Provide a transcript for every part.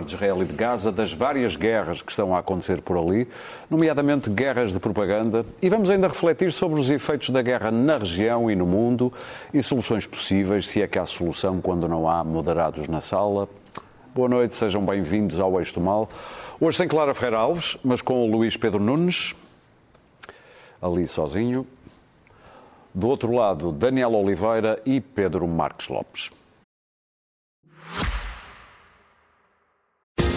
de Israel e de Gaza, das várias guerras que estão a acontecer por ali, nomeadamente guerras de propaganda, e vamos ainda refletir sobre os efeitos da guerra na região e no mundo e soluções possíveis, se é que há solução quando não há moderados na sala. Boa noite, sejam bem-vindos ao Eixo do Mal. Hoje sem Clara Ferreira Alves, mas com o Luís Pedro Nunes, ali sozinho. Do outro lado, Daniel Oliveira e Pedro Marques Lopes.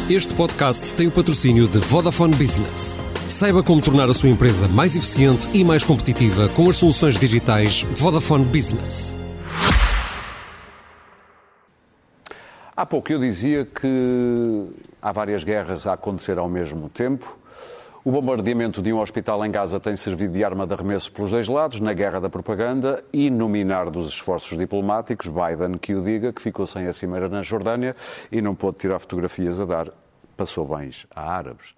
Este podcast tem o patrocínio de Vodafone Business. Saiba como tornar a sua empresa mais eficiente e mais competitiva com as soluções digitais Vodafone Business. Há pouco eu dizia que há várias guerras a acontecer ao mesmo tempo. O bombardeamento de um hospital em Gaza tem servido de arma de arremesso pelos dois lados na guerra da propaganda e no minar dos esforços diplomáticos. Biden, que o diga, que ficou sem a cimeira na Jordânia e não pôde tirar fotografias a dar, passou bens a árabes.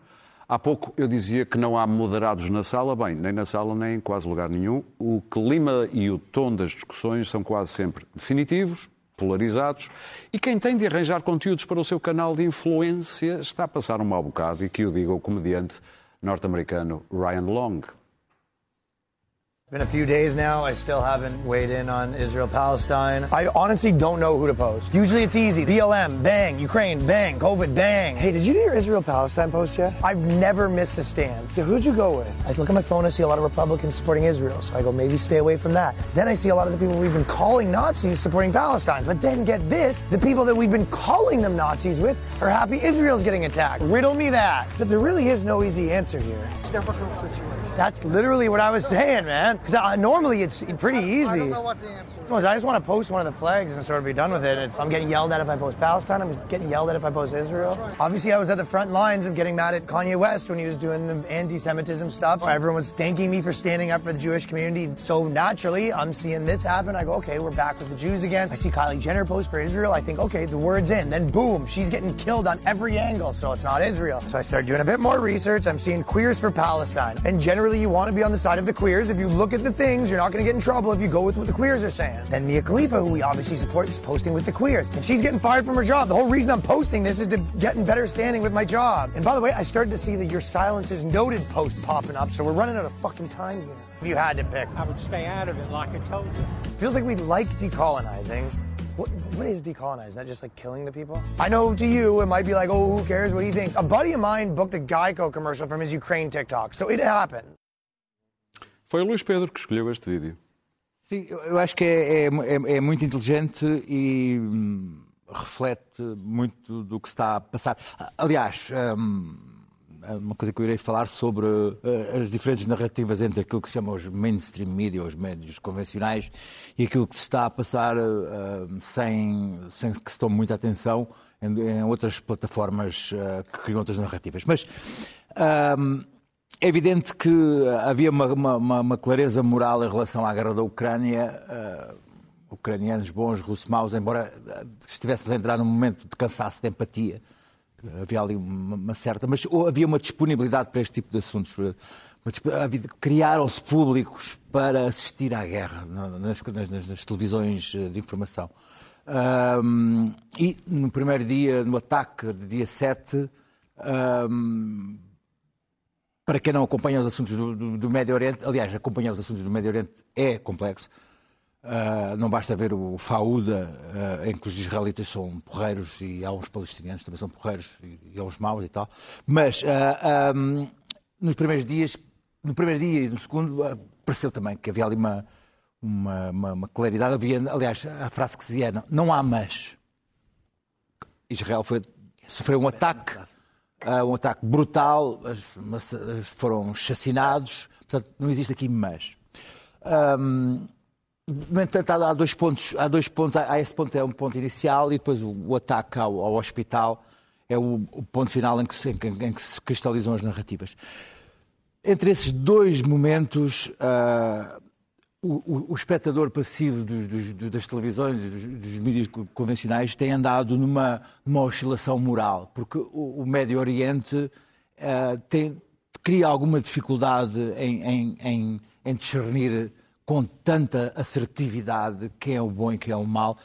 Há pouco eu dizia que não há moderados na sala. Bem, nem na sala, nem em quase lugar nenhum. O clima e o tom das discussões são quase sempre definitivos, polarizados, e quem tem de arranjar conteúdos para o seu canal de influência está a passar um mau bocado, e que o diga o comediante norte-americano Ryan Long. It's been a few days now. I still haven't weighed in on Israel Palestine. I honestly don't know who to post. Usually it's easy. BLM, bang. Ukraine, bang. COVID, bang. Hey, did you do your Israel Palestine post yet? I've never missed a stand. So who'd you go with? I look at my phone, I see a lot of Republicans supporting Israel. So I go, maybe stay away from that. Then I see a lot of the people we've been calling Nazis supporting Palestine. But then get this the people that we've been calling them Nazis with are happy Israel's getting attacked. Riddle me that. But there really is no easy answer here. It's difficult situation. That's literally what I was saying, man. Because normally it's pretty easy. I don't know what the answer is. I just want to post one of the flags and sort of be done with it. It's, I'm getting yelled at if I post Palestine. I'm getting yelled at if I post Israel. Obviously, I was at the front lines of getting mad at Kanye West when he was doing the anti-Semitism stuff. Everyone was thanking me for standing up for the Jewish community. So naturally, I'm seeing this happen. I go, okay, we're back with the Jews again. I see Kylie Jenner post for Israel. I think, okay, the word's in. Then boom, she's getting killed on every angle. So it's not Israel. So I start doing a bit more research. I'm seeing queers for Palestine. And generally, you want to be on the side of the queers. If you look at the things, you're not going to get in trouble if you go with what the queers are saying. Then Mia Khalifa, who we obviously support, is posting with the queers. And she's getting fired from her job. The whole reason I'm posting this is to get in better standing with my job. And by the way, I started to see that your silence is noted post popping up, so we're running out of fucking time here. If you had to pick. I would stay out of it like I told you. Feels like we like decolonizing. What, what is decolonizing? Is that just like killing the people? I know to you, it might be like, oh, who cares? What do you think? A buddy of mine booked a Geico commercial from his Ukraine TikTok, so it happens. Foi o Luís Pedro que escolheu este vídeo. Sim, eu acho que é, é, é, é muito inteligente e hum, reflete muito do que está a passar. Aliás, hum, uma coisa que eu irei falar sobre uh, as diferentes narrativas entre aquilo que se chama os mainstream media, os médios convencionais, e aquilo que se está a passar uh, sem, sem que se tome muita atenção em, outras plataformas uh, que criam outras narrativas. Mas. Hum, é evidente que havia uma, uma, uma, clareza moral em relação à guerra da Ucrânia. Uh, ucranianos bons, russos maus, embora estivéssemos a entrar num momento de cansaço, de empatia. Havia ali uma, uma certa. Mas havia uma disponibilidade para este tipo de assuntos. Criaram-se públicos para assistir à guerra nas, nas, nas televisões de informação. Um, e no primeiro dia, no ataque de dia 7, um, para quem não acompanha os assuntos do, do, do, Médio Oriente, aliás, acompanhar os assuntos do Médio Oriente é complexo. Uh, não basta ver o Faúda, uh, em que os israelitas são porreiros e há uns palestinianos também são porreiros e, e há uns maus e tal. Mas uh, um, nos primeiros dias, no primeiro dia e no segundo, pareceu também que havia ali uma, uma, uma, uma claridade. Havia, aliás, a frase que se dizia, não, não há mas. Israel foi, sofreu um ataque um ataque brutal, foram chacinados, portanto, não existe aqui mais. No entanto, há dois pontos, há dois pontos, há esse ponto é um ponto inicial e depois o, o ataque ao, ao, hospital é o, o ponto final em que, se, em, em que, se cristalizam as narrativas. Entre esses dois momentos, uh, o, o, espectador passivo dos, dos, das televisões, dos, dos, mídias convencionais, tem andado numa, numa oscilação moral, porque o, o Médio Oriente uh, tem, cria alguma dificuldade em, em, em, em, discernir com tanta assertividade quem é o bom e quem é o mal.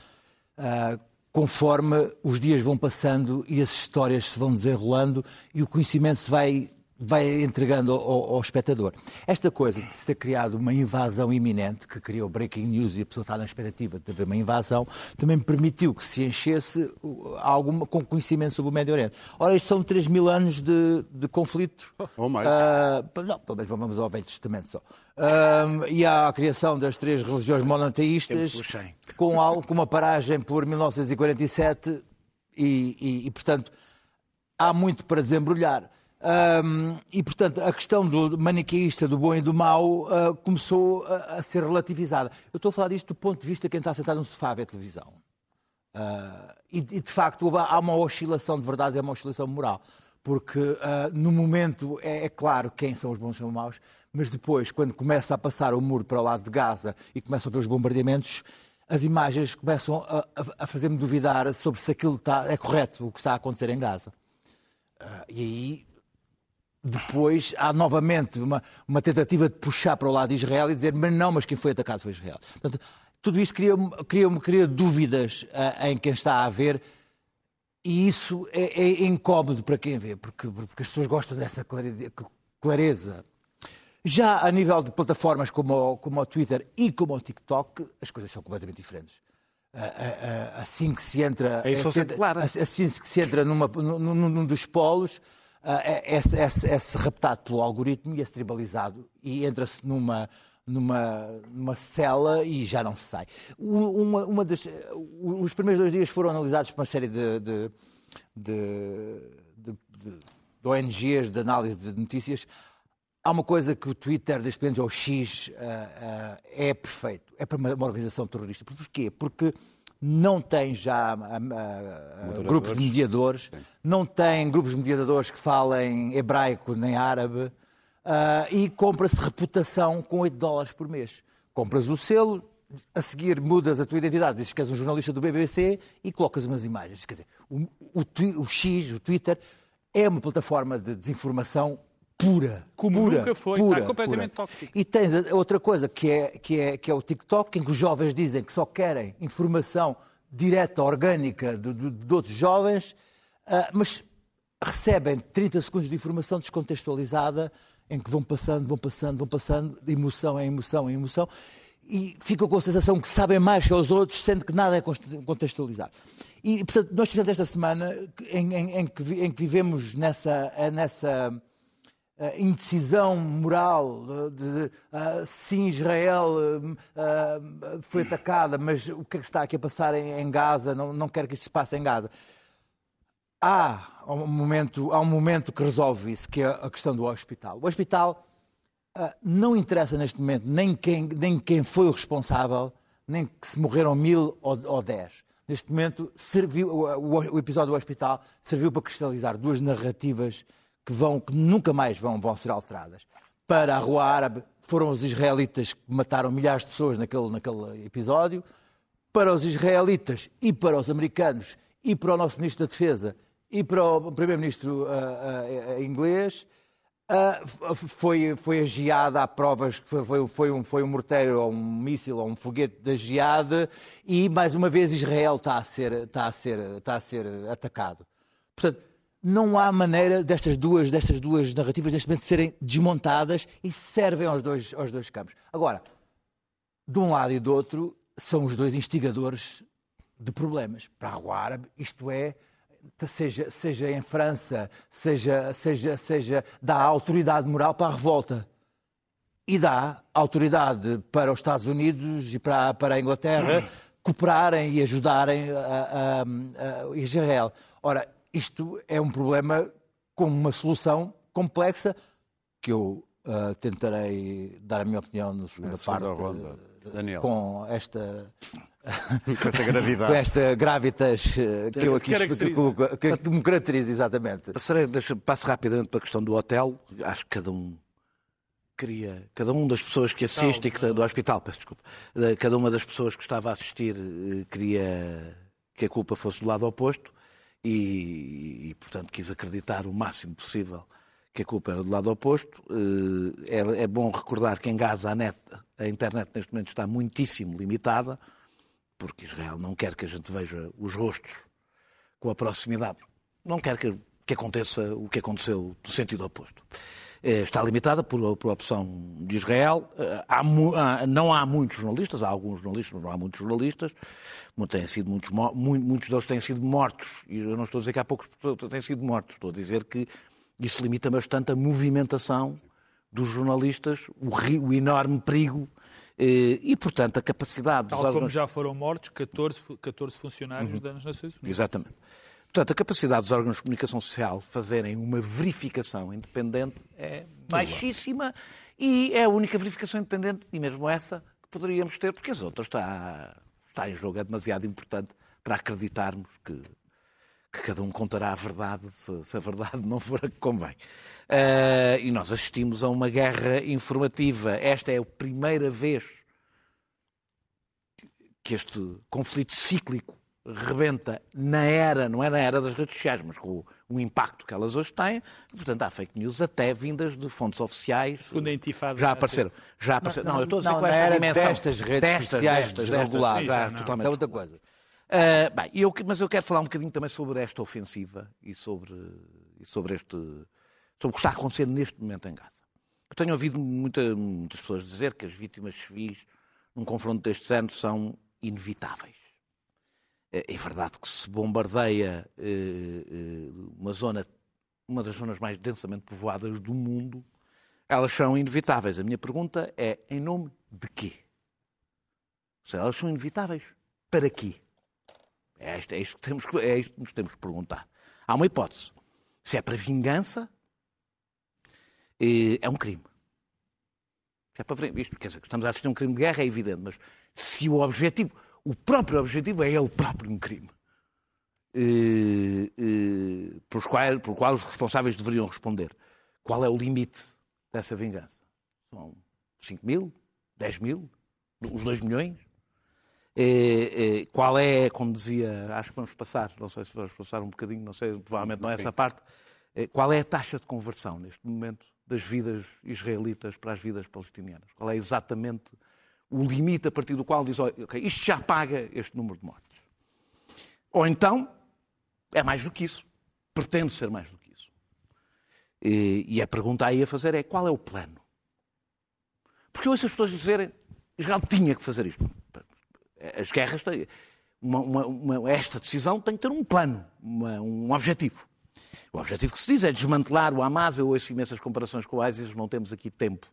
Uh, conforme os dias vão passando e as histórias se vão desenrolando e o conhecimento se vai vai entregando ao, ao, espectador. Esta coisa de se ter criado uma invasão iminente, que criou breaking news e a pessoa está na expectativa de haver uma invasão, também permitiu que se enchesse alguma, com conhecimento sobre o Médio Oriente. Ora, isto são 3 mil anos de, de conflito. Oh, mais. Uh, não, pelo menos vamos ao Velho Testamento só. Uh, e há a criação das três religiões monoteístas, com, com uma paragem por 1947, e, e, e portanto há muito para desembrulhar. Um, e, portanto, a questão do maniqueísta, do bom e do mau, uh, começou a, a, ser relativizada. Eu estou a falar disto do ponto de vista de quem está sentado no sofá a ver televisão. Uh, e, e, de facto, há uma oscilação de verdade, é uma oscilação moral. Porque, uh, no momento, é, é, claro quem são os bons e os maus, mas depois, quando começa a passar o muro para o lado de Gaza e começam a ver os bombardeamentos, as imagens começam a, a fazer-me duvidar sobre se aquilo está, é correto, o que está a acontecer em Gaza. e aí depois há novamente uma, uma tentativa de puxar para o lado de Israel e dizer, mas não, mas quem foi atacado foi Israel. Portanto, tudo isto cria, cria, cria dúvidas uh, em quem está a ver e isso é, é, incómodo para quem vê, porque, porque as pessoas gostam dessa clareza. Já a nível de plataformas como, como o Twitter e como o TikTok, as coisas são completamente diferentes. Assim que se entra, é assim que se entra numa, num, num dos polos, é, é, é, é, reptado pelo algoritmo e é tribalizado e entra-se numa, numa, numa cela e já não se sai. Uma, uma das, os primeiros dois dias foram analisados por uma série de, de, de, de, de ONGs de análise de notícias. Há uma coisa que o Twitter, deste momento, ou o X, uh, uh, é perfeito. É para uma organização terrorista. Porquê? Porque não tem já uh, grupos de mediadores, Sim. não tem grupos de mediadores que falem hebraico nem árabe, uh, e compra-se reputação com 8 dólares por mês. Compras o selo, a seguir mudas a tua identidade, dizes que és um jornalista do BBC e colocas umas imagens. Quer dizer, o, o, o X, o Twitter, é uma plataforma de desinformação pura. Como pura, nunca foi, pura, está completamente pura. tóxico. E tens outra coisa que é, que, é, que é o TikTok, em que os jovens dizem que só querem informação direta, orgânica de, de, de outros jovens, uh, mas recebem 30 segundos de informação descontextualizada, em que vão passando, vão passando, vão passando, de emoção em emoção em emoção, e ficam com a sensação que sabem mais que os outros, sendo que nada é contextualizado. E, portanto, nós fizemos esta semana em, em, em, que, em que vivemos nessa, nessa indecisão moral de, de uh, sim Israel uh, foi atacada, mas o que é que está aqui a passar em, em Gaza? Não, não quero que isto se passe em Gaza. Há um momento, há um momento que resolve isso, que é a questão do hospital. O hospital uh, não interessa neste momento nem quem, nem quem foi o responsável, nem que se morreram mil ou, ou dez. Neste momento, serviu, o, o episódio do hospital serviu para cristalizar duas narrativas que, vão, que nunca mais vão, vão ser alteradas. Para a Rua Árabe foram os israelitas que mataram milhares de pessoas naquele, naquele episódio. Para os israelitas e para os americanos e para o nosso Ministro da Defesa e para o Primeiro-Ministro uh, uh, inglês, uh, foi, foi a geada, há provas foi, foi, foi, um, foi um morteiro ou um míssil ou um foguete da geada e, mais uma vez, Israel está a ser, está a ser, está a ser atacado. Portanto, não há maneira destas duas, destas duas narrativas neste momento serem desmontadas e servem aos dois, aos dois campos. Agora, de um lado e do outro, são os dois instigadores de problemas. Para a rua árabe, isto é, seja, seja em França, seja, seja, seja dá autoridade moral para a revolta. E dá autoridade para os Estados Unidos e para, para a Inglaterra cooperarem e ajudarem a, a, a Israel. Ora, isto é um problema com uma solução complexa que eu uh, tentarei dar a minha opinião na segunda, parte ronda. Daniel. com esta com esta gravidade. com esta gravitas uh, que eu aqui explico, que, que me caracteriza exatamente. Passarei, deixa, passo rapidamente para a questão do hotel. Acho que cada um queria, cada uma das pessoas que assiste, não, não. do hospital, peço desculpa, cada uma das pessoas que estava a assistir eh, queria que a culpa fosse do lado oposto e, e, portanto, quis acreditar o máximo possível que a culpa era do lado oposto. Eh, é, é bom recordar que em Gaza a, net, a internet neste momento está muitíssimo limitada, porque Israel não quer que a gente veja os rostos com a proximidade. Não quer que, que aconteça o que aconteceu no sentido oposto. Eh, Está limitada por, por opção de Israel. Eh, Há não há muitos jornalistas, há alguns jornalistas, mas não há muitos jornalistas. Têm sido muitos, muitos deles têm sido mortos. E eu não estou a dizer que há poucos têm sido mortos. Estou a dizer que isso limita bastante a movimentação dos jornalistas, o, o enorme perigo eh, e, portanto, a capacidade dos Tal como já foram mortos 14, fu- 14 funcionários das Nações Unidas. Exatamente. Portanto, a capacidade dos órgãos de comunicação social fazerem uma verificação independente é baixíssima e é a única verificação independente, e mesmo essa, que poderíamos ter, porque as outras está, está em jogo, é demasiado importante para acreditarmos que, que cada um contará a verdade se, se a verdade não for a que convém. Eh, e nós assistimos a uma guerra informativa. Esta é a primeira vez que este conflito cíclico rebenta na era, não é na era das redes sociais, mas com o, o impacto que elas hoje têm. Portanto, há fake news até vindas de fontes oficiais. Segunda intifada. Já apareceram. Já apareceram. Não, eu estou a dizer não, com esta era dimensão. destas redes Destas, sociais destas, destas. desreguladas. Já, não. totalmente É outra coisa. Uh, bem, eu, mas eu quero falar um bocadinho também sobre esta ofensiva e sobre, e sobre este sobre o que está a acontecer neste momento em Gaza. Eu tenho ouvido muita- muitas pessoas dizer que as vítimas civis num confronto destes anos são inevitáveis. É é verdade que se bombardeia eh, eh, uma zona, uma das zonas mais densamente povoadas do mundo, elas são inevitáveis. A minha pergunta é em nome de quê? Se elas são inevitáveis, para quê? É isto, é isto, que, temos, é isto que nos temos que perguntar. Há uma hipótese. Se é para vingança, eh, é um crime. Se é para isto, quer dizer, estamos a assistir a um crime de guerra, é evidente, mas se o objetivo, o próprio objetivo é ele próprio um crime, eh, eh, pelos quais, pelo qual os responsáveis deveriam responder, qual é o limite dessa vingança? São 5 mil? 10 mil? Os 2 milhões? Eh, eh, qual é, como dizia, acho que vamos passar, não sei se vamos passar um bocadinho, não sei, provavelmente não é essa parte, qual é a taxa de conversão neste momento das vidas israelitas para as vidas palestinianas? Qual é exatamente o limite a partir do qual diz, "Olha, ok, isto já paga este número de mortes? Ou então, é mais do que isso, pretende ser mais do que isso. E, e a pergunta aí a fazer é, qual é o plano? Porque eu ouço as pessoas dizerem, Israel tinha que fazer isto. As guerras têm. Uma, uma- uma- esta decisão tem que ter um plano, uma- um objetivo. O objetivo que se diz é desmantelar o Hamas. Eu ouço imensas comparações com o ISIS, não temos aqui tempo,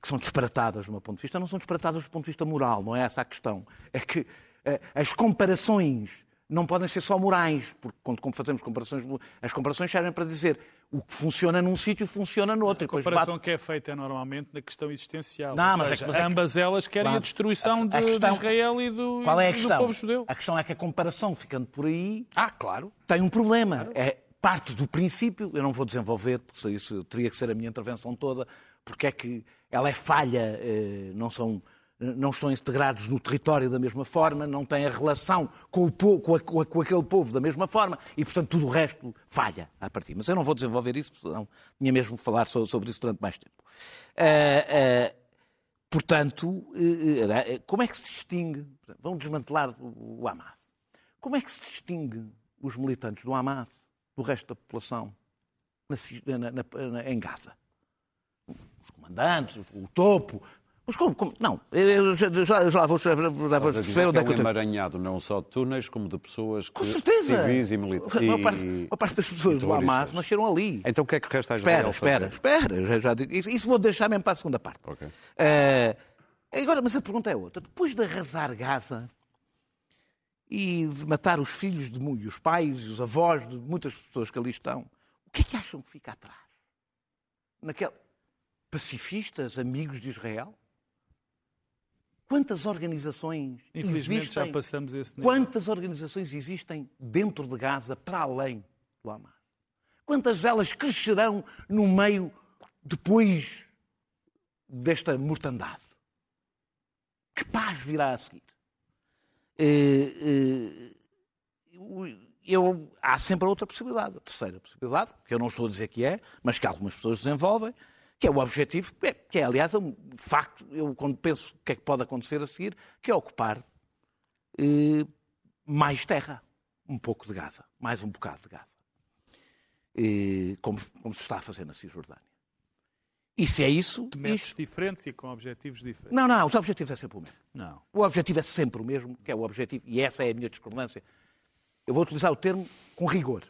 que são disparatadas do meu ponto de vista. Não são disparatadas do ponto de vista moral, não é essa a questão. É que eh, as comparações não podem ser só morais, porque quando como fazemos comparações, as comparações servem para dizer o que funciona num sítio funciona no outro. A comparação bate- que é feita é normalmente na questão existencial. Não, mas seja, é que- ambas elas querem Claro. a destruição de, A- a questão- de Israel e do, Qual é a e do questão? povo judeu. A questão é que a comparação, ficando por aí, Ah, claro. tem um problema. É parte do princípio, eu não vou desenvolver, porque isso teria que ser a minha intervenção toda, porque é que ela é falha, eh, não são não estão integrados no território da mesma forma, não têm a relação com, o po- com, a- com a- com aquele povo da mesma forma e, portanto, tudo o resto falha a partir. Mas eu não vou desenvolver isso, senão tinha mesmo que falar so- sobre isso durante mais tempo. Ah, ah, portanto, eh, como é que se distingue? Vão desmantelar o o Hamas. Como é que se distingue os militantes do Hamas do resto da população na- na- na- em Gaza? Comandantes, o topo. Mas como? como? Não, eu já, já, já vou, já, já vou a perceber onde é que eu tenho. emaranhado não só de túneis, como de pessoas que, Com certeza! civis e A militares. maior parte, a parte das pessoas do Hamas nasceram ali. Então o que é que resta a Israel Espera, espera, espera. eu Já, já digo- isso, isso vou deixar mesmo para a segunda parte. Ok. Eh, agora, mas a pergunta é outra. Depois de arrasar Gaza e de matar os filhos de e os pais e os avós de muitas pessoas que ali estão, o que é que acham que fica atrás? Naquele... Pacifistas, amigos de Israel? Quantas organizações Infelizmente existem? já passamos esse nível. Quantas organizações existem dentro de Gaza para além do Hamas? Quantas delas crescerão no meio depois desta mortandade? Que paz virá a seguir? Eh, eh, eu- eu- há sempre outra possibilidade, a terceira possibilidade, que eu não estou a dizer que é, mas que algumas pessoas desenvolvem, que é o objetivo, que é, que é, aliás, um facto, eu quando penso o que é que pode acontecer a seguir, que é ocupar eh, mais terra, um pouco de Gaza, mais um bocado de Gaza, Eh, como, como se está a fazer na Cisjordânia. E se é isso, De métodos isto- diferentes e com objetivos diferentes. não, não, os objetivos é sempre o mesmo. Não. O objetivo é sempre o mesmo, que é o objetivo, e essa é a minha discordância. Eu vou utilizar o termo com rigor.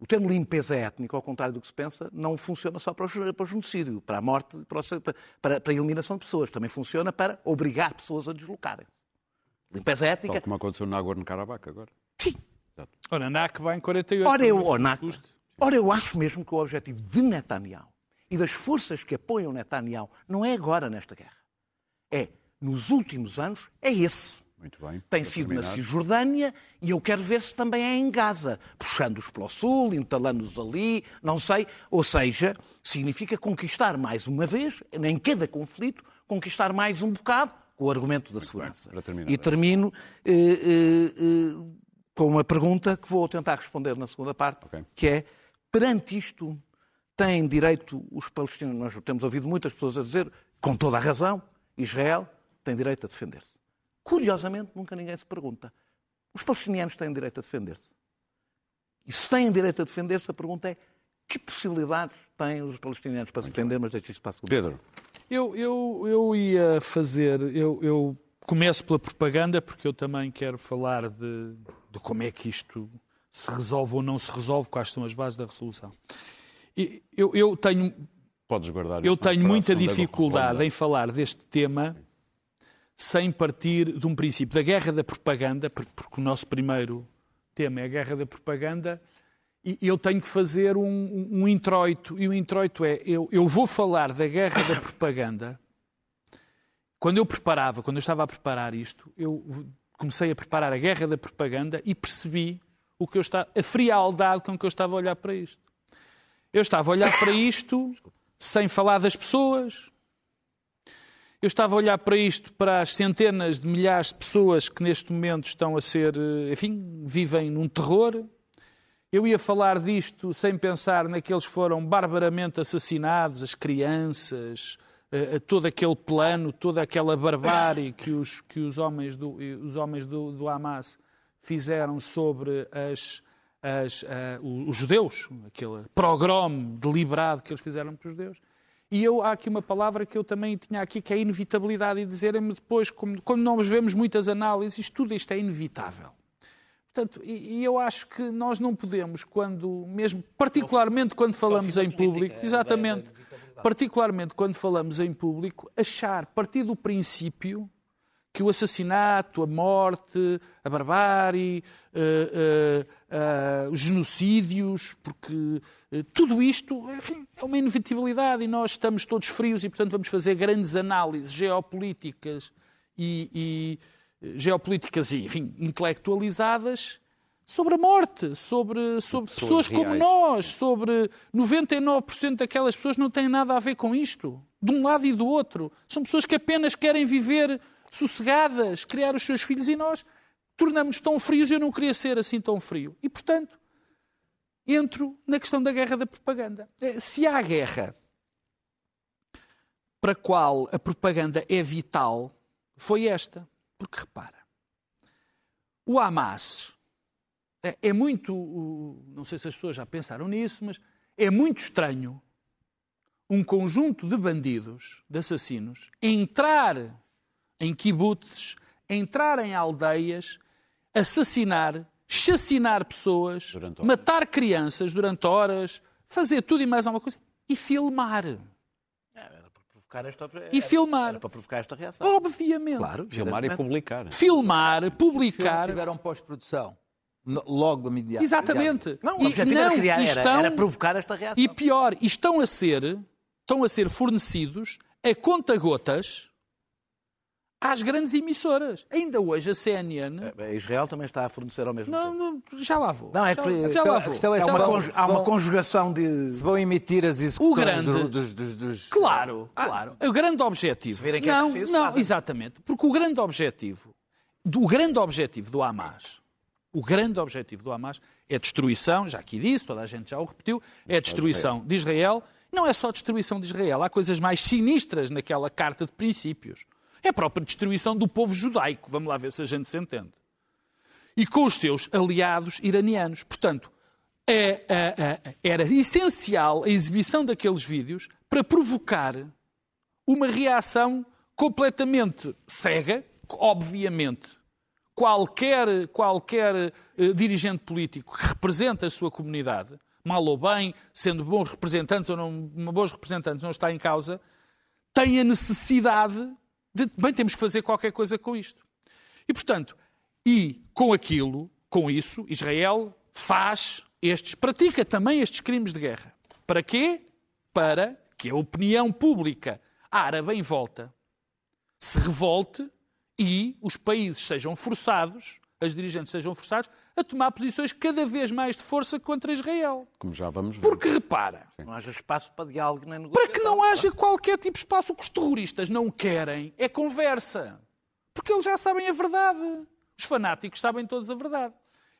O termo limpeza étnica, ao contrário do que se pensa, não funciona só para o, genocídio, para a morte, para, a eliminação de pessoas. Também funciona para obrigar pessoas a deslocarem-se. Limpeza étnica, Tal como aconteceu no Nagorno-Karabakh agora. sim. Ora, a NAC vai em 48. Ora eu, oh, ora, eu acho mesmo que o objetivo de Netanyahu e das forças que apoiam Netanyahu não é agora nesta guerra. É, nos últimos anos, é esse. Muito bem. Tem sido na terminar. Cisjordânia e eu quero ver se também é em Gaza, puxando-os para o sul, entalando-os ali, não sei. Ou seja, significa conquistar mais uma vez, em cada conflito, conquistar mais um bocado com o argumento da segurança. para terminar. e termino eh, eh, eh, com uma pergunta que vou tentar responder na segunda parte, Ok. que é, perante isto, têm direito os palestinos, nós temos ouvido muitas pessoas a dizer, com toda a razão, Israel tem direito a defender-se. Curiosamente, nunca ninguém se pergunta. Os palestinianos têm direito a defender-se. E se têm direito a defender-se, a pergunta é que possibilidades têm os palestinianos para se defender, mas deixe isso para a segunda. Pedro, Eu, eu, eu ia fazer. Eu, eu começo pela propaganda, porque eu também quero falar de, de como é que isto se resolve ou não se resolve, quais são as bases da resolução. E Eu, eu tenho, podes guardar eu isto tenho muita dificuldade em falar deste tema sem partir de um princípio da guerra da propaganda, por- porque o nosso primeiro tema é a guerra da propaganda, e eu tenho que fazer um, um- um introito, e o introito é, eu, eu vou falar da guerra da propaganda. Quando eu preparava, quando eu estava a preparar isto, eu comecei a preparar a guerra da propaganda e percebi o que eu estava, a frialdade com que eu estava a olhar para isto. Eu estava a olhar para isto sem falar das pessoas. Eu estava a olhar para isto, para as centenas de milhares de pessoas que neste momento estão a ser, eh, enfim, vivem num terror. Eu ia falar disto sem pensar naqueles que foram barbaramente assassinados, as crianças, eh, eh, todo aquele plano, toda aquela barbárie que os, que os homens, do, os homens do, do Hamas fizeram sobre as, as, ah, os judeus, aquele progrome deliberado que eles fizeram para os judeus. E eu, há aqui uma palavra que eu também tinha aqui, que é inevitabilidade, e dizerem-me depois, como, quando nós vemos muitas análises, tudo isto é inevitável. Portanto, e, e eu acho que nós não podemos, quando, mesmo, particularmente quando falamos em público, exatamente, particularmente quando falamos em público, achar, partir do princípio que o assassinato, a morte, a barbárie, eh, eh, eh, os genocídios, porque tudo isto enfim, é uma inevitabilidade e nós estamos todos frios e, portanto, vamos fazer grandes análises geopolíticas e, e geopolíticas e, enfim, intelectualizadas sobre a morte, sobre, sobre pessoas, pessoas como nós, sobre 99% daquelas pessoas não têm nada a ver com isto, de um lado e do outro. São pessoas que apenas querem viver sossegadas, criar os seus filhos e nós tornamos-nos tão frios e eu não queria ser assim tão frio. E, portanto, entro na questão da guerra da propaganda. Eh, Se há guerra para a qual a propaganda é vital, foi esta. Porque repara, o Hamas é, é muito. Não sei se as pessoas já pensaram nisso, mas é muito estranho um conjunto de bandidos, de assassinos, entrar em kibbutz, entrar em aldeias, assassinar, chacinar pessoas, matar crianças durante horas, fazer tudo e mais alguma coisa e filmar. Era para provocar esta, E filmar. Era para provocar esta reação. Obviamente. Claro, Filmar e publicar. Filmar, publicar. tiveram pós-produção. Logo imediato. Exatamente. Não, o E- objetivo era não, criar, era, estão- era provocar esta reação. E pior, estão a ser, estão a ser fornecidos a conta-gotas às grandes emissoras. Ainda hoje a CNN. Eh, Israel também está a fornecer ao mesmo Não, tempo. não, já lá vou. Não, é já, que- já lá vou. é Há se uma, vão- conju- há uma conjugação de. Se vão emitir as execuções grande- do- dos, dos, dos- Claro, claro. O grande objetivo. Se virem que é não, preciso, não, fazem. exatamente. Porque o grande objetivo, do, o grande objetivo do Hamas, o grande objetivo do Hamas é a destruição, já aqui disse, toda a gente já o repetiu, é a destruição de Israel. Não é só a destruição de Israel, há coisas mais sinistras naquela carta de princípios. É a própria destruição do povo judaico. Vamos lá ver se a gente se entende. E com os seus aliados iranianos. Portanto, é, é, é, era essencial a exibição daqueles vídeos para provocar uma reação completamente cega, obviamente. Qualquer, qualquer eh, dirigente político que representa a sua comunidade, mal ou bem, sendo bons representantes ou não bons representantes, não está em causa, tem a necessidade de, bem, temos que fazer qualquer coisa com isto. E, portanto, e com aquilo, com isso, Israel faz estes, pratica também estes crimes de guerra. Para quê? Para que a opinião pública árabe em volta se revolte e os países sejam forçados, as dirigentes sejam forçados, a tomar posições cada vez mais de força contra Israel. Como já vamos ver. Porque repara, Não haja espaço para diálogo nem para negociação. que não haja qualquer tipo de espaço, o que os terroristas não querem é conversa. Porque eles já sabem a verdade. Os fanáticos sabem todos a verdade.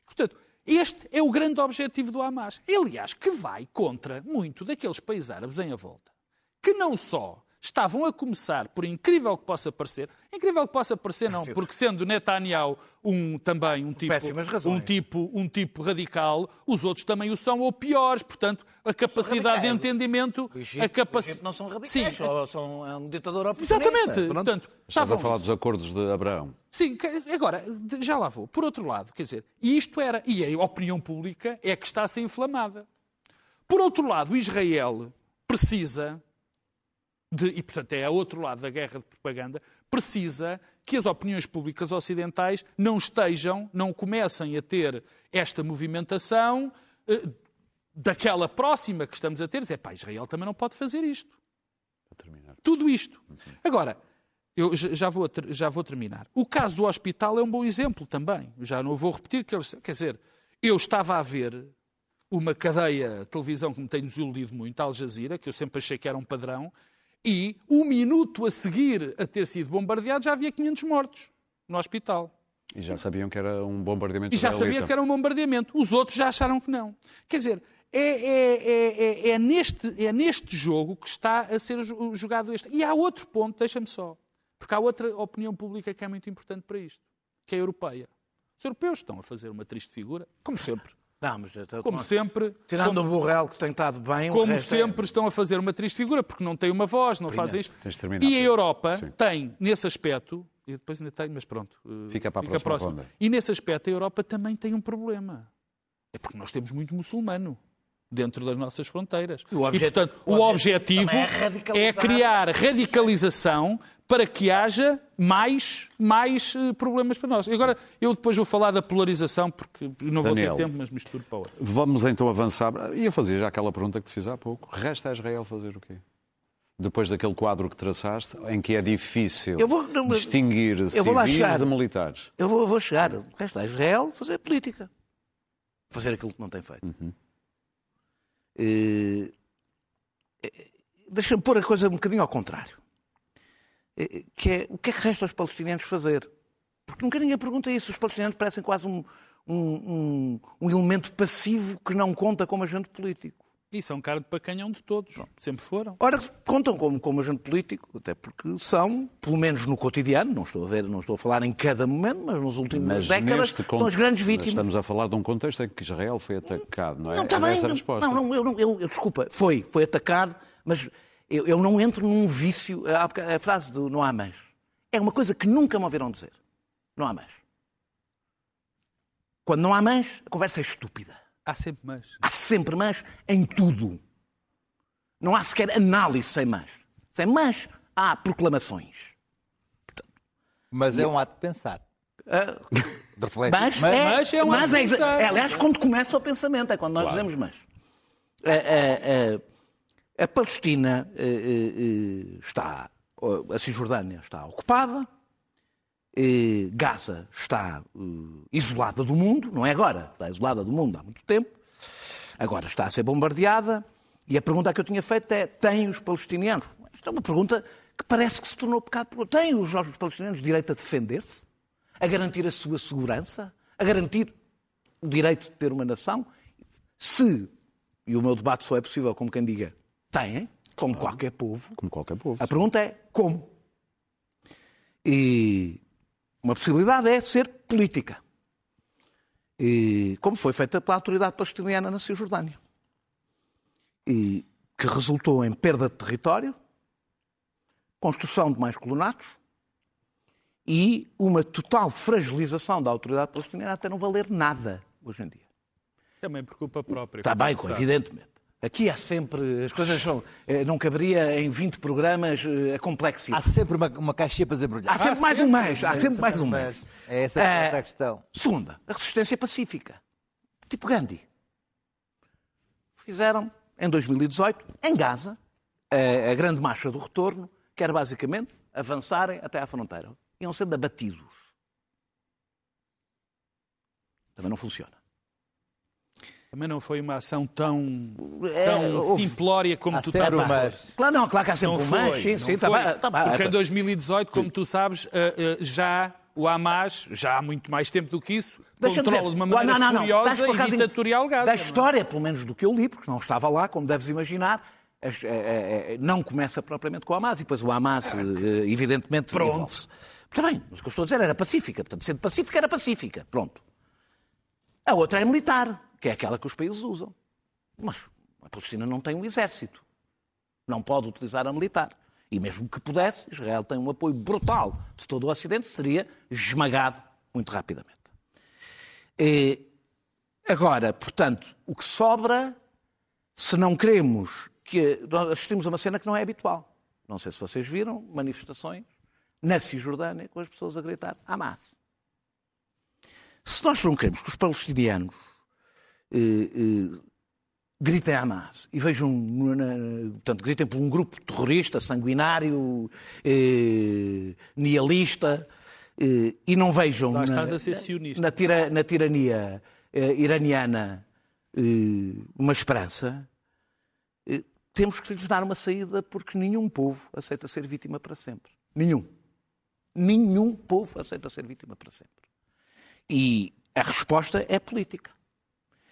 Portanto, este é o grande objetivo do Hamas. Aliás, que vai contra muito daqueles países árabes em a volta, que não só estavam a começar, por incrível que possa parecer, incrível que possa parecer não, porque sendo Netanyahu um também um tipo, um tipo, um tipo radical, os outros também o são ou piores, portanto, a capacidade de entendimento, O Egito, a capacidade não são radicais, Sim, só são é um ditador oportunista. Exatamente. Portanto, Estás a falar dos acordos de Abraão. Sim, agora, já lá vou. Por outro lado, quer dizer, e isto era, e a opinião pública é que está a ser inflamada. Por outro lado, Israel precisa, de, e portanto é a outro lado da guerra de propaganda, precisa que as opiniões públicas ocidentais não estejam, não comecem a ter esta movimentação eh, daquela próxima que estamos a ter, dizer, pá, Israel também não pode fazer isto. Tudo isto. Agora, eu já vou, já vou terminar. O caso do hospital é um bom exemplo também. Já não vou repetir, quer dizer, eu estava a ver uma cadeia de televisão que me tem desiludido muito, Al Jazeera, que eu sempre achei que era um padrão, e um minuto a seguir a ter sido bombardeado já havia 500 mortos no hospital. E já sabiam que era um bombardeamento E já israelita. sabia que era um bombardeamento. Os outros já acharam que não. Quer dizer, é, é- é- é- é neste, é neste jogo que está a ser jo- jogado este. E há outro ponto, deixa-me só, porque há outra opinião pública que é muito importante para isto, que é a europeia. Os europeus estão a fazer uma triste figura, como sempre. Não, mas Como sempre. Tirando como- o Borrell, que tem estado bem, como é- sempre estão a fazer uma triste figura, porque não têm uma voz, não fazem isto. E a. Europa Sim. tem, nesse aspecto, e depois ainda tem, mas pronto. eh, Fica para a próxima ronda. E nesse aspecto a Europa também tem um problema. É porque nós temos muito muçulmano dentro das nossas fronteiras. o obje- e, portanto, o o objetivo é é criar radicalização para que haja mais, mais eh, problemas para nós. E agora, eu depois vou falar da polarização, porque não vou Daniel. ter tempo, mas misturo para outra. Vamos então avançar. E eu fazia já aquela pergunta que te fiz há pouco. Resta a Israel fazer o quê? Depois daquele quadro que traçaste, em que é difícil Eu vou- não, distinguir vou civis chegar. de militares. Eu vou, vou chegar. O resto é Israel fazer política. Fazer aquilo que não tem feito. Eh, eh, Deixa-me pôr a coisa um bocadinho ao contrário. Eh, Que é, o que é que resta aos palestinianos fazer? Porque nunca ninguém pergunta isso. Os palestinianos parecem quase um, um- um elemento passivo que não conta como agente político. E são carne para canhão de todos. Sempre foram. Ora, contam como, como agente político, até porque são, pelo menos no cotidiano, não estou a ver, não estou a falar em cada momento, mas nos últimos Mas décadas, neste são as grandes vítimas. Estamos a falar de um contexto em que Israel foi atacado, não é? Não, está é bem. a Não, resposta. não, não, eu, não eu, eu- desculpa, foi, foi atacado, mas eu, eu não entro num vício. Há boca- A frase do não há mais é uma coisa que nunca me ouviram dizer. Não há mais. Quando não há mais, a conversa é estúpida. Há sempre mais. Há sempre mais em tudo. Não há sequer análise sem mais. Sem mais, há proclamações. Mas é um ato de pensar. De refletir. Mas, Mas- é, mas é um mas é, pensar. é, aliás, quando começa o pensamento, é quando nós dizemos mais. A, a- a- a Palestina eh, eh, eh, está, a Cisjordânia está ocupada, eh, Gaza está eh, isolada do mundo, não é agora, está isolada do mundo há muito tempo, agora está a ser bombardeada, e a pergunta que eu tinha feito é: têm os palestinianos? Esta é uma pergunta que parece que se tornou pecado. Têm os, os palestinianos direito a defender-se? A garantir a sua segurança? A garantir o direito de ter uma nação? Se, e o meu debate só é possível como quem diga, têm, como qualquer povo, Como qualquer povo. a pergunta é como? E uma possibilidade é ser política. E, como foi feita pela autoridade palestiniana na Cisjordânia. E que resultou em perda de território, construção de mais colonatos e uma total fragilização da autoridade palestiniana até não valer nada hoje em dia. Também por culpa própria. Está bem, sabes. evidentemente. Aqui há sempre. As coisas são. eh, Não caberia em 20 programas eh, a Há complexidade. sempre uma, uma caixinha para desembrulhar. Há sempre mais um mês. Há sempre mais um mês. É essa, Eh, essa a questão. Segunda, a resistência pacífica. Tipo Gandhi. Fizeram em 2018, em Gaza, a, a grande marcha do retorno, que era basicamente avançarem até à fronteira. Iam sendo abatidos. Também não funciona. Também não foi uma ação tão, É, tão houve- simplória como Há tu estás a mas. Claro, não, claro que há sempre Não um foi, mas, sim, não sim, tá bem, tá bem. Porque em 2018, como tu sabes, eh, eh, já o Hamas, já há muito mais tempo do que isso, controla dizer, de uma maneira não, não, não, furiosa estás por e ditatorial Gaza. Da não é? história, pelo menos do que eu li, porque não estava lá, como deves imaginar, é, é, é, não começa propriamente com o Hamas, e depois o Hamas, eh, evidentemente, envolve-se. Está bem, mas o que eu estou a dizer era pacífica. Portanto, sendo pacífica, era pacífica. Pronto. A outra é militar, que é aquela que os países usam. Mas a Palestina não tem um exército. Não pode utilizar a militar. E mesmo que pudesse, Israel tem um apoio brutal de todo o Ocidente, seria esmagado muito rapidamente. Eh, agora, portanto, o que sobra, se não queremos que. Nós assistimos a uma cena que não é habitual. Não sei se vocês viram manifestações na Cisjordânia com as pessoas a gritar Hamas. Se nós não queremos que os palestinianos gritem Hamas e vejam, portanto, gritem por um grupo terrorista, sanguinário, eh, nihilista, eh, e não vejam na, na, tira- na tirania eh, iraniana eh, uma esperança, eh, temos que lhes dar uma saída porque nenhum povo aceita ser vítima para sempre. Nenhum. Nenhum povo aceita ser vítima para sempre. E a resposta é política.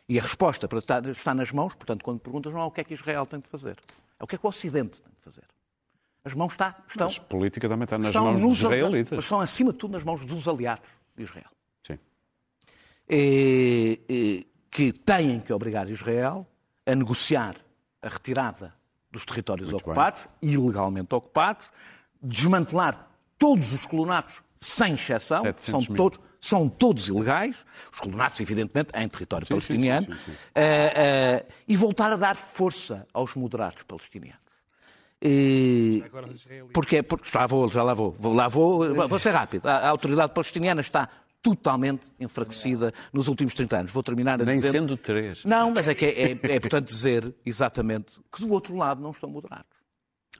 E a resposta para estar, está nas mãos, portanto, quando perguntas, não é o que é que Israel tem de fazer. É o que é que o Ocidente tem de fazer. As mãos está, estão, Mas política também está nas mãos dos israelitas. Mas estão, acima de tudo, nas mãos dos aliados de Israel. Sim. Eh, eh, que têm que obrigar Israel a negociar a retirada dos territórios ocupados, ilegalmente ocupados, desmantelar todos os colonatos, sem exceção, 700 são mil. todos, são todos ilegais, os colonatos, evidentemente, em território Sim, palestiniano, sim, sim, sim. eh, eh, e voltar a dar força aos moderados palestinianos. Agora os israelitas. Porquê? Porque já vou, já lá vou. vou lá vou, vou ser rápido. A, a autoridade palestiniana está totalmente enfraquecida nos últimos 30 anos. Vou terminar a Nem dizer... sendo três. Não, mas é que é, é, é importante dizer exatamente que do outro lado não estão moderados.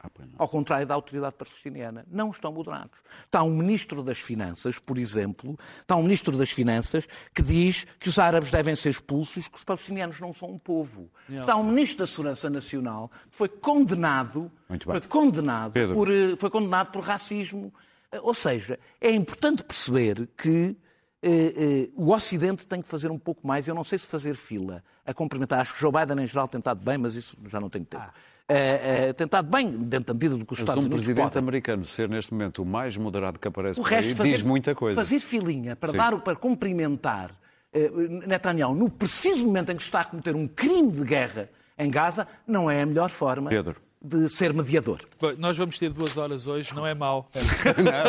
Ah. Ao contrário da autoridade palestiniana, não estão moderados. Está um ministro das Finanças, por exemplo, está um ministro das Finanças que diz que os árabes devem ser expulsos, que os palestinianos não são um povo. Está um ministro da Segurança Nacional que foi condenado, foi condenado Pedro. por, eh, foi condenado por racismo. Eh, Ou seja, é importante perceber que eh, eh, o Ocidente tem que fazer um pouco mais. Eu não sei se fazer fila a cumprimentar. Acho que Joe Biden, em geral, tem tentado bem, mas isso já não tenho tempo. Eh, eh, tentado bem, dentro da medida do que os Mas Estados um Unidos presidente podem. americano ser neste momento o mais moderado que aparece O por aí resto, fazer, diz muita coisa. fazer filinha para, Sim. dar, para cumprimentar eh, Netanyahu no preciso momento em que está a cometer um crime de guerra em Gaza não é a melhor forma Pedro. De ser mediador. Bom, Nós vamos ter duas horas hoje, não é mau.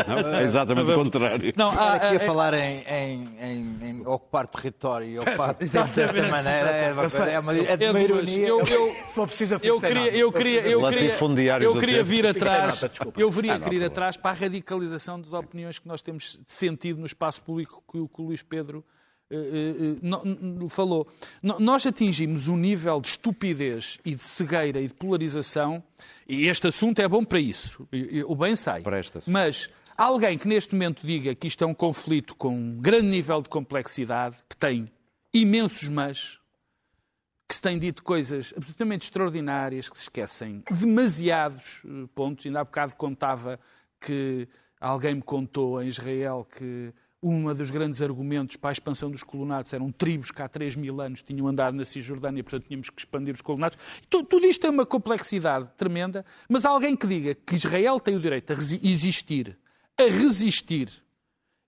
Não, não, é exatamente o contrário. Não, há- aqui a há- falar em, em- em- em ocupar território e ocupar tempo desta maneira é, uma coisa- é, uma, é de é uma ironia. Eu, eu, for preciso, eu eu queria, eu queria, eu queria, eu queria vir atrás, eu viria Ah, problema. atrás para a radicalização das opiniões que nós temos sentido no espaço público que o, que o Luís Pedro falou. No- Nós atingimos um nível de estupidez e de cegueira e de polarização, e este assunto é bom para isso. O bem sai. Mas alguém que neste momento diga que isto é um conflito com um grande nível de complexidade, que tem imensos mas, que se tem dito coisas absolutamente extraordinárias, que se esquecem demasiados eh, pontos. Ainda há bocado contava que alguém me contou em Israel que um dos grandes argumentos para a expansão dos colonatos eram tribos que há 3 mil anos tinham andado na Cisjordânia, portanto tínhamos que expandir os colonatos. Tu- Tudo isto tem uma complexidade tremenda, mas há alguém que diga que Israel tem o direito a existir a resistir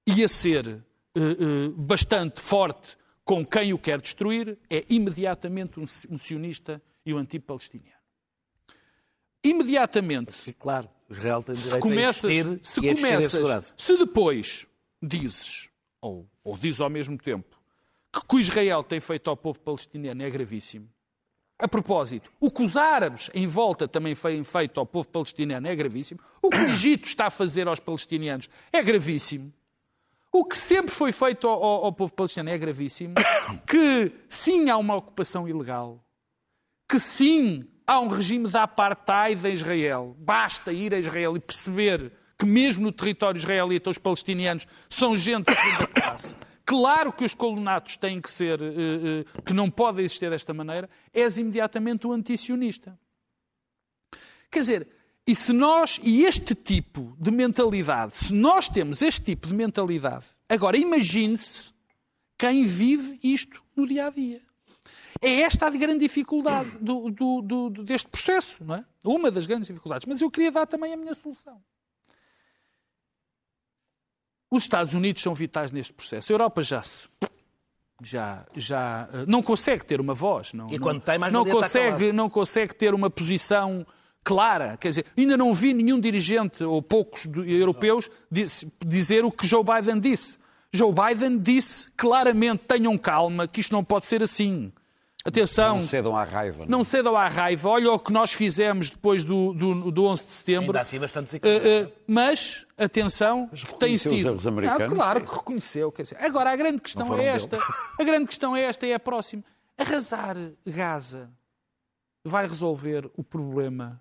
e a ser uh, uh, bastante forte com quem o quer destruir, é imediatamente um, um sionista e um anti-palestiniano. Imediatamente. Sim, claro, Israel tem se direito começas, a existir se e a começas, segurança. se depois dizes, ou, ou dizes ao mesmo tempo, que o que Israel tem feito ao povo palestiniano é gravíssimo. A propósito, o que os árabes em volta também têm feito ao povo palestiniano é gravíssimo. O que o Egito está a fazer aos palestinianos é gravíssimo. O que sempre foi feito ao, ao- ao povo palestiniano é gravíssimo. Que sim há uma ocupação ilegal. Que sim há um regime de apartheid em Israel. Basta ir a Israel e perceber que mesmo no território israelita os palestinianos são gente de segunda classe. Claro que os colonatos têm que ser, eh, eh, que não podem existir desta maneira, és imediatamente um antisionista. Quer dizer, e se nós, e este tipo de mentalidade, se nós temos este tipo de mentalidade, agora imagine-se quem vive isto no dia a dia. É esta a grande dificuldade do- do- do- deste processo, não é? Uma das grandes dificuldades. Mas eu queria dar também a minha solução. Os Estados Unidos são vitais neste processo. A Europa já se. Já, já eh, não consegue ter uma voz. Não, E não- quando tem, mais não consegue, não consegue ter uma posição clara. Quer dizer, ainda não vi nenhum dirigente, ou poucos europeus, dizer o que Joe Biden disse. Joe Biden disse claramente: tenham calma, que isto não pode ser assim. Atenção, Não cedam à raiva. não cedam à raiva. Olha o que nós fizemos depois do, do, do 11 de setembro. Ainda assim bastante Uh, uh, mas, atenção, tem reconheceu os sido. erros americanos? Ah, claro que reconheceu. Quer dizer, agora, a grande questão é esta. A grande questão é esta e é a próxima. Arrasar Gaza vai resolver o problema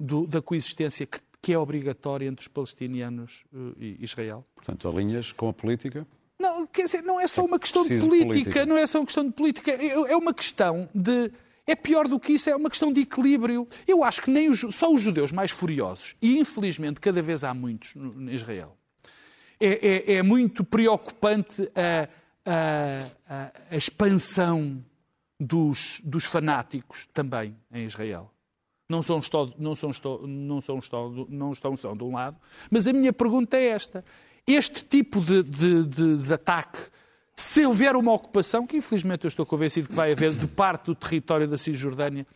do- da coexistência que, que é obrigatória entre os palestinianos uh, e Israel? Portanto, alinhas com a política. Não, quer dizer, não é só uma questão de política, política. não é só uma questão de política, é é uma questão de. É pior do que isso, é uma questão de equilíbrio. Eu acho que nem os, só os judeus mais furiosos, e infelizmente cada vez há muitos em Israel, é, é- é muito preocupante a, a- a- expansão dos, dos fanáticos também em Israel. Não são, não, são, não, são, só- não estão só de um lado. Mas a minha pergunta é esta. Este tipo de, de- de- de ataque, se houver uma ocupação, que infelizmente eu estou convencido que vai haver de parte do território da Cisjordânia,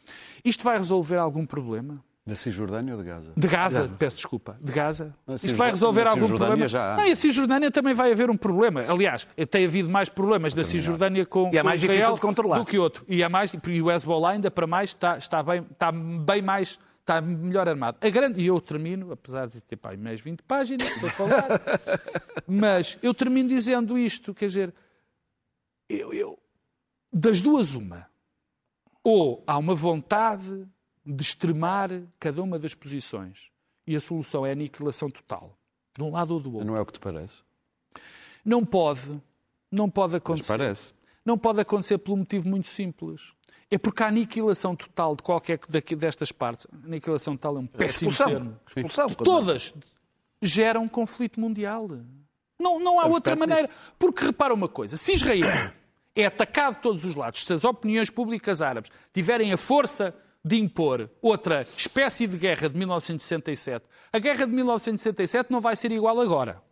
isto vai resolver algum problema? Da Cisjordânia ou de Gaza? De Gaza, peço desculpa. De Gaza. Isto vai resolver na algum problema? já há. Não, e a Cisjordânia também vai haver um problema. Aliás, tem havido mais problemas da Cisjordânia com, E é com mais difícil Israel de controlar. do que outro. E, é mais, e o Hezbollah ainda para mais está, está, bem, está bem mais, está melhor armado. A grande, e eu termino, apesar de ter pá, mais 20 páginas para falar, mas eu termino dizendo isto, quer dizer, eu, eu- das duas uma, ou há uma vontade de extremar cada uma das posições e a solução é a aniquilação total, de um lado ou do outro. Não é o que te parece? Não pode, não pode Mas acontecer. parece. Não pode acontecer por um motivo muito simples. É porque a aniquilação total de qualquer destas partes, aniquilação total é um péssimo Expulsão. termo. Expulsão. Todas geram um conflito mundial. Não, não há outra perto maneira. Porque repara uma coisa: se Israel é atacado de todos os lados, se as opiniões públicas árabes tiverem a força de impor outra espécie de guerra de 1967, a guerra de 1967 não vai ser igual agora.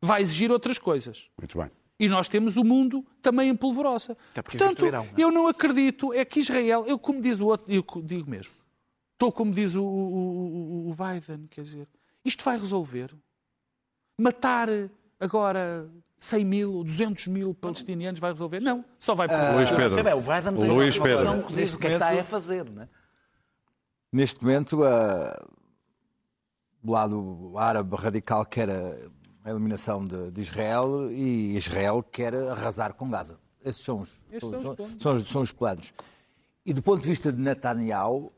Vai exigir outras coisas. Muito bem. E nós temos o mundo também em polvorosa. Portanto, não é? eu não acredito, é que Israel, eu como diz o outro, eu digo mesmo, estou como diz o, o- o- o Biden, quer dizer, isto vai resolver. Matar agora 100 mil ou 200 mil palestinianos vai resolver? Não, só vai por Luís Pedro. Bem, o Biden tem Luís uma Pedro. que diz o que é está a fazer, não é? Neste momento, a- o lado árabe radical quer a eliminação de, de Israel e Israel quer arrasar com Gaza. Esses são os, Estes são, são os são- planos. são os- planos. E do ponto de vista de Netanyahu,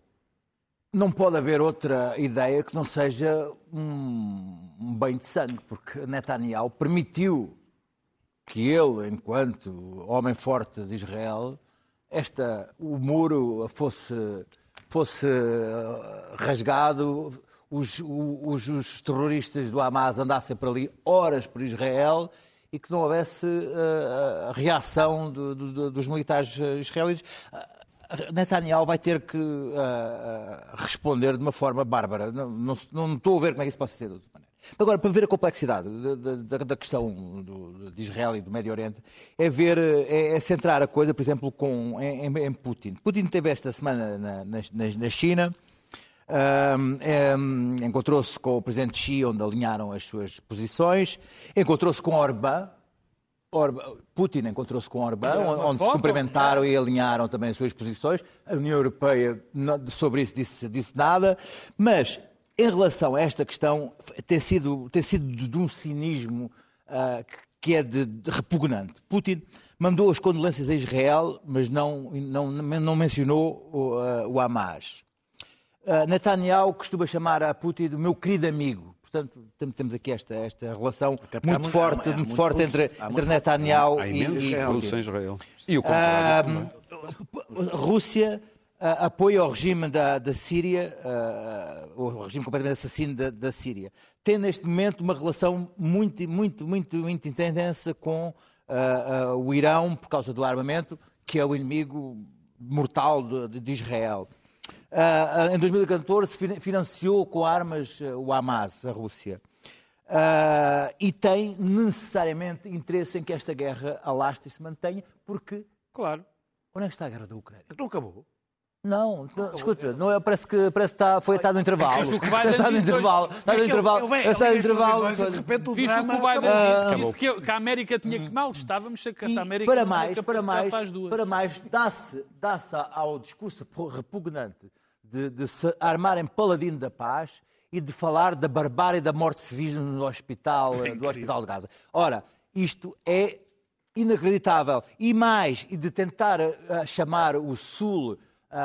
não pode haver outra ideia que não seja um, banho de sangue, porque Netanyahu permitiu que ele, enquanto homem forte de Israel, esta, o muro fosse, fosse eh, rasgado, os, os- os terroristas do Hamas andassem por ali horas por Israel e que não houvesse eh, a reação do- do- dos militares eh, israelitas. Ah, Netanyahu vai ter que ah, responder de uma forma bárbara. Não, não, não estou a ver como é que isso pode ser de outra maneira. Agora, para ver a complexidade da, da- da questão do- de Israel e do Médio Oriente, é ver, é, é centrar a coisa, por exemplo, com, em, em- Putin. Putin esteve esta semana na, na- na- na China, em, encontrou-se com o presidente Xi, onde alinharam as suas posições, encontrou-se com Orbán, Orbán- Putin encontrou-se com Orbán, onde, se cumprimentaram e alinharam também as suas posições. A União Europeia sobre isso disse, disse nada, mas em relação a esta questão tem sido, tem sido de, um cinismo ah, que- é de, de repugnante. Putin mandou as condolências a Israel, mas não, não, não mencionou o, ah, o Hamas. Uh, Netanyahu costuma chamar a Putin do meu querido amigo. Portanto, tem- temos aqui esta, esta relação muito forte, há- há muito muito forte entre, entre Netanyahu e, e russos Putin. Israel. E o contrário. também. A Rússia ah, apoia o regime da, da Síria, ah, o regime completamente assassino da, da Síria. Tem neste momento uma relação muito, muito, muito, muito intensa com ah, ah, o Irão por causa do armamento, que é o inimigo mortal de, de Israel. Ah, em 2014 fin- financiou com armas ah, o Hamas, a Rússia. Ah, e tem necessariamente interesse em que esta guerra alastre e se mantenha, porque Claro. onde é que está a guerra da Ucrânia? Não acabou. Não, não, escuta, não é, parece que parece que está, foi, está no intervalo. que o que vai está no intervalo. Está no intervalo. Está no vem intervalo. Visto o que o Biden acabou. disse, disse que, que a América tinha que mal estávamos a, E se a América para mais, para mais, as duas. para mais, dá-se dá ao discurso repugnante de, de se armarem paladino da paz e de falar da barbárie da morte civil no hospital, eh, do hospital de Gaza. Ora, isto é inacreditável. E mais, e de tentar eh, eh, chamar o Sul a,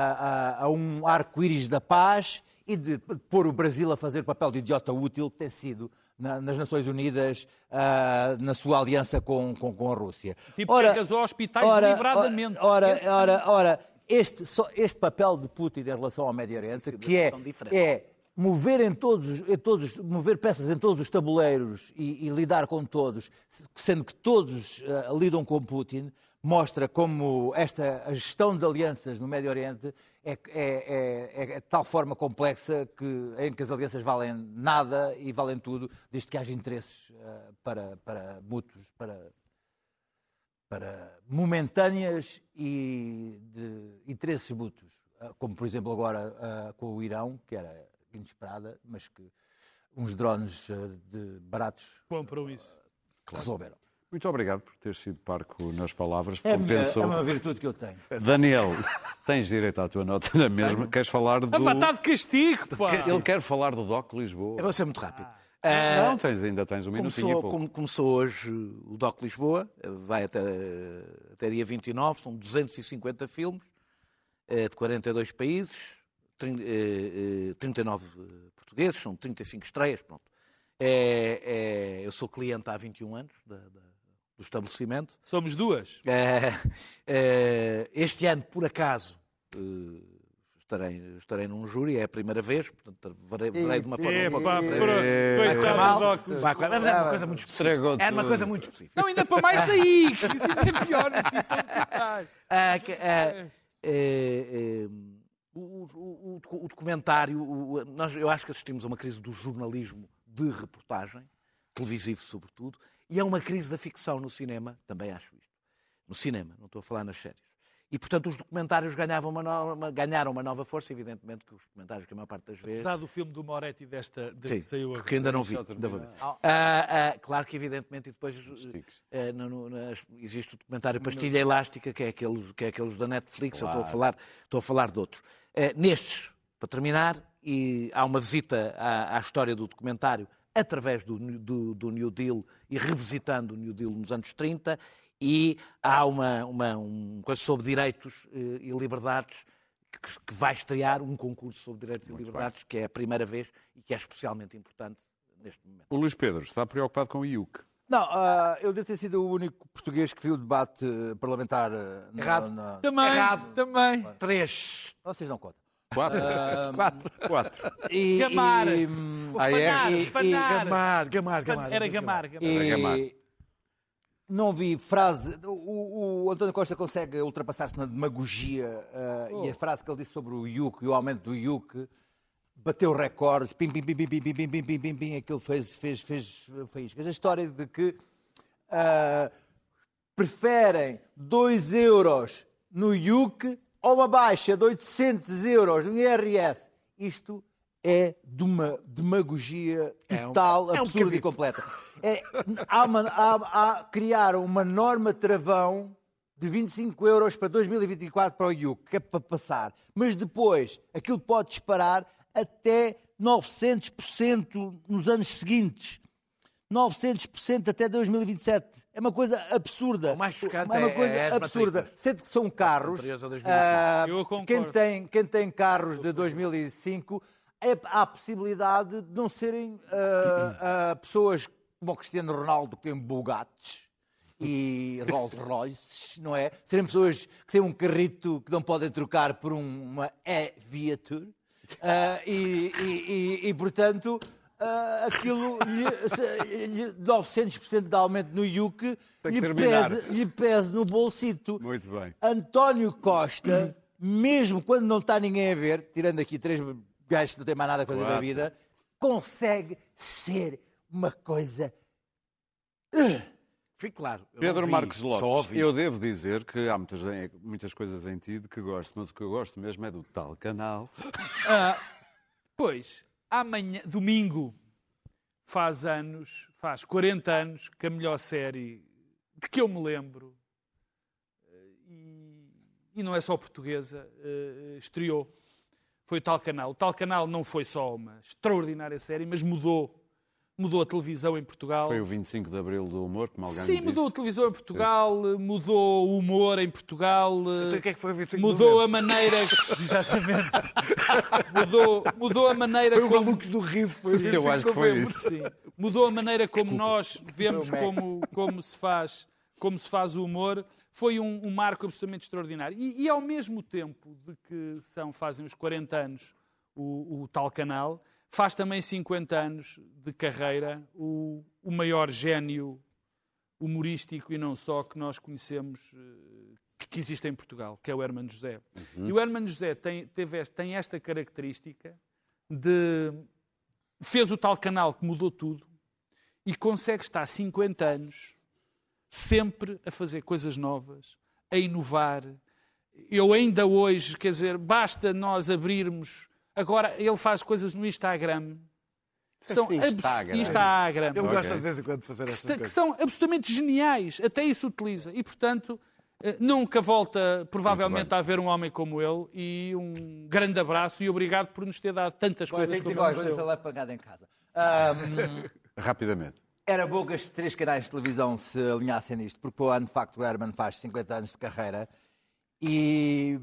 a- a um arco-íris da paz e de pôr o Brasil a fazer o papel de idiota útil que tem sido na- nas Nações Unidas, ah, na sua aliança com, com, com a Rússia. Tipo que arrasou hospitais deliberadamente. Ora, Esse- ora, ora, este, só- este papel de Putin em relação ao Médio Oriente, que é, diferente. é mover, em todos, os- em todos, os- mover peças em todos os tabuleiros e, e lidar com todos, sendo que todos ah, lidam com Putin, mostra como esta a gestão de alianças no Médio Oriente é, é, é- é de tal forma complexa que, em que as alianças valem nada e valem tudo, desde que haja interesses ah, para, para mútuos, para, para momentâneas e de interesses mútuos, Ah, como por exemplo agora ah, com o Irão, que era inesperada, mas que uns drones ah, de baratos Compram isso. resolveram. Muito obrigado por ter sido parco nas palavras. É, Compensou. é uma virtude que eu tenho. Daniel, tens direito à tua nota na mesma. Queres falar do. A batata de castigo, pá. Ele quer falar do DOC Lisboa. Eu vou ser muito rápido. Não, tens, ainda tens um minutinho e Começou, pouco. como- começou hoje o DOC Lisboa, vai até, até dia 29, são 250 filmes eh, de 42 países, trin- eh, eh, 39 portugueses, são 35 estreias, pronto. É, é- eu sou cliente há 21 anos da- da- do estabelecimento. Somos duas. É, é, este ano, por acaso, eh, estarei, estarei num júri, é a primeira vez, portanto, verei, verei de uma forma um Epá, pouco. Vai mas é uma coisa muito específica. É uma coisa muito específica. Não, ainda para mais aí, que isso é pior. Que- ah, é, é, o, documentário, o- nós, eu acho que assistimos a uma crise do jornalismo de reportagem, televisivo sobretudo, e é uma crise da ficção no cinema, também acho isto. No cinema, não estou a falar nas séries. E, portanto, os documentários ganhavam uma nova- ganharam uma nova força, evidentemente que os documentários, que a maior parte das vezes... Apesar do filme do Moretti desta, de, Sim, que saiu agora. que ainda não vi. Ainda vou ver. Ah, ah, claro que, evidentemente, e depois eh, no- no- nas- existe o documentário Pastilha Elástica, que é aqueles, que é aqueles da Netflix, eu estou a falar, estou a falar de outros. Eh, nestes, para terminar, e há uma visita à, à história do documentário através do, do- do New Deal e revisitando o New Deal nos anos 30, e há uma, uma um coisa sobre direitos eh, e liberdades que, que vai estrear um concurso sobre direitos e liberdades, que é a primeira vez e que é especialmente importante neste momento. O Luís Pedro está preocupado com o IUC. Não, ah, eu devo ter sido o único português que viu o debate eh, parlamentar. eh, na- Errado. na- Também, Errado. também. Três. Vocês não contam. Quatro. Quatro. Quatro. E, Gamar. e- O Ah, é? fanar, E- fanar. Gamar, gamar, gamar. Era gamar, gamar. e- Era gamar. não vi frase. O, o António Costa consegue ultrapassar-se na demagogia ah, Oh. e a frase que ele disse sobre o IUC e o aumento do IUC bateu recordes, pim, pim, pim, pim, pim, pim, pim, pim, pim, pim, pim, aquilo fez, fez, fez, fez. A história de que ah, preferem 2 euros no IUC ou uma baixa de 800 euros no IRS. Isto é de uma demagogia É um- total, é um absurda bocadito. e completa. É, há uma, há, há, criaram uma norma travão de 25 euros para 2024 para o IUC, que é para passar. Mas depois, aquilo pode disparar até 900% nos anos seguintes. 900% até 2027. É uma coisa absurda. O mais chocante é uma é- coisa é absurda. Sendo que são carros. Anteriores a 2005. ah, Eu concordo. quem, tem, quem tem carros de 2005, é, há a possibilidade de não serem ah, ah, pessoas como o Cristiano Ronaldo, que tem Bugattis e Rolls Royces, não é? Serem pessoas que têm um carrito que não podem trocar por um- uma E-Viatur. Ah, e, e- e- e, portanto, ah, aquilo lhe, lhe- 900% de aumento no IUC lhe pese, lhe pese no bolsito. Muito bem. António Costa, mesmo quando não está ninguém a ver, tirando aqui três gajos que não têm mais nada a fazer da Claro. vida, consegue ser uma coisa. Fique claro. Pedro vi, Marcos Lopes, eu devo dizer que há muitas, muitas coisas em ti de que gosto, mas o que eu gosto mesmo é do tal canal. Ah, pois, amanhã, domingo, faz anos, faz 40 anos que a melhor série de que eu me lembro, eh, e, e não é só portuguesa, eh, estreou. Foi o Tal Canal. O Tal Canal não foi só uma extraordinária série, mas mudou. Mudou a televisão em Portugal. Foi o 25 de Abril do Humor, como alguém Sim, mudou a televisão em Portugal, mudou o humor em Portugal. Então, o que é que foi o 25 de Mudou a maneira. Exatamente. mudou, mudou a maneira Foi o como. Do Riso. Foi o Sim, 25 eu acho que foi novembro. isso. Sim. Mudou a maneira como nós vemos como, como, se faz, como se faz o humor. Foi um, um marco absolutamente extraordinário. E, e ao mesmo tempo de que são, fazem os 40 anos o, o tal canal, faz também 50 anos de carreira o, o maior gênio humorístico e não só que nós conhecemos eh, que- existe em Portugal, que é o Hermano José. E o Hermano José tem, teve tem esta característica de fez o tal canal que mudou tudo e consegue estar 50 anos sempre a fazer coisas novas, a inovar. Eu ainda hoje, quer dizer, basta nós abrirmos. Agora ele faz coisas no Instagram. que São abs- Instagram. Instagram. Ele Ok. gosta de vez em quando de fazer que, estas esta- que coisas. são absolutamente geniais. Até isso utiliza. E, portanto, eh, nunca volta, provavelmente, a haver um homem como ele. E um grande abraço e obrigado por nos ter dado tantas Olha, coisas tenho que como dizer uma coisa, pancada em casa. Ahm, Rapidamente. Era bom que estes três canais de televisão se alinhassem nisto, porque para o ano, de facto, o Herman faz 50 anos de carreira e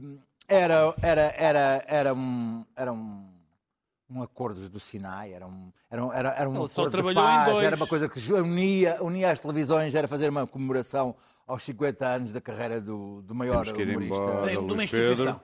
era, era, era, era um. Era um um acordos do Sinai, era um, era um, era, era um Ele acordo de paz, era uma coisa que unia, unia as televisões, era fazer uma comemoração aos 50 anos da carreira do, do maior humorista. embora. De uma instituição. Pedro.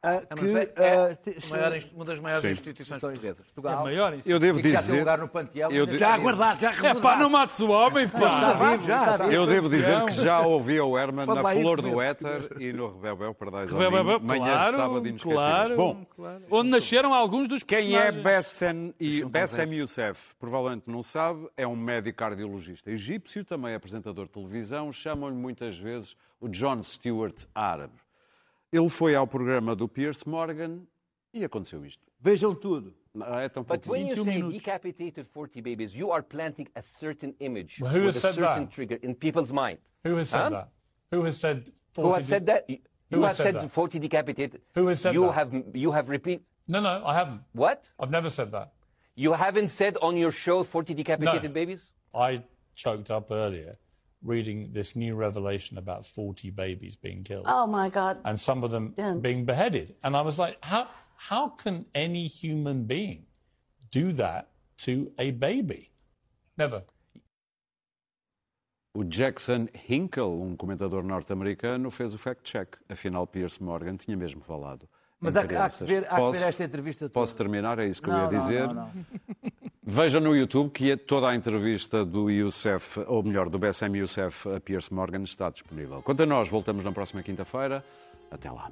Que, mas é- é ah, uma das maiores Sim. instituições portuguesas. É Portugal, maior isto. Eu devo e que já tem dizer. lugar no panteão. eu de- Já está aguardado, já É reservado. pá, não mates o homem, Está pá! vivo, já, está está. vivo. Eu devo dizer que já ouvi o Herman na Flor do Éter e no Rebelbel Pardais ao Bem, bem, Vinho, bem, manhã de claro, sábado inesquecíveis. claro, Bom, claro. Onde nasceram alguns dos Quem é personagens. Bessem, e São Bessem Youssef? Provavelmente não sabe, é um médico cardiologista egípcio, também é apresentador de televisão, chamam-lhe muitas vezes o John Stewart árabe. Ele foi ao programa do Pierce Morgan e aconteceu isto. Vejam tudo. Ah, É tão But when you 21 say minutos. decapitated 40 babies, you are planting a certain image Well, who with has a said certain that? trigger in people's mind. Who has said Huh? that? Who has said? 40 Who has said that? You Who has have said said that? 40 decapitated. Who has said you that? have you have repeat No, no, I haven't. what? I've never said that. You haven't said on your show 40 decapitated No. babies? I choked up earlier reading this new revelation about 40 babies being killed Oh my God. and some of them Don't. being beheaded. And I was like, how, how can any human being do that to a baby? Never. O Jackson Hinkle, um comentador norte-americano, fez o fact-check. Afinal, Pierce Morgan tinha mesmo falado. Mas em há, que- há que ver, há que ver esta entrevista toda. Posso terminar? É isso que eu ia não, dizer. não, não. Veja no YouTube que é toda a entrevista do Youssef, ou melhor, do BSM Youssef a Pierce Morgan está disponível. Quanto a nós, voltamos na próxima quinta-feira. Até lá.